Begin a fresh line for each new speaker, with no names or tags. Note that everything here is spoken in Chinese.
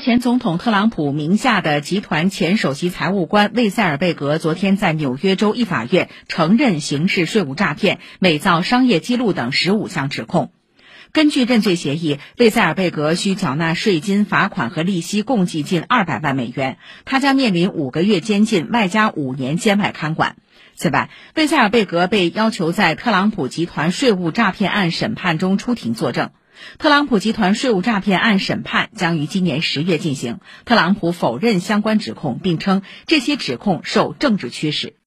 前总统特朗普名下的集团前首席财务官魏塞尔贝格昨天在纽约州一法院承认刑事税务诈骗、伪造商业记录等十五项指控。根据认罪协议，贝塞尔贝格需缴纳税金、罚款和利息共计近二百万美元，他将面临五个月监禁，外加五年监外看管。此外，贝塞尔贝格被要求在特朗普集团税务诈骗案审判中出庭作证。特朗普集团税务诈骗案审判将于今年十月进行。特朗普否认相关指控，并称这些指控受政治驱使。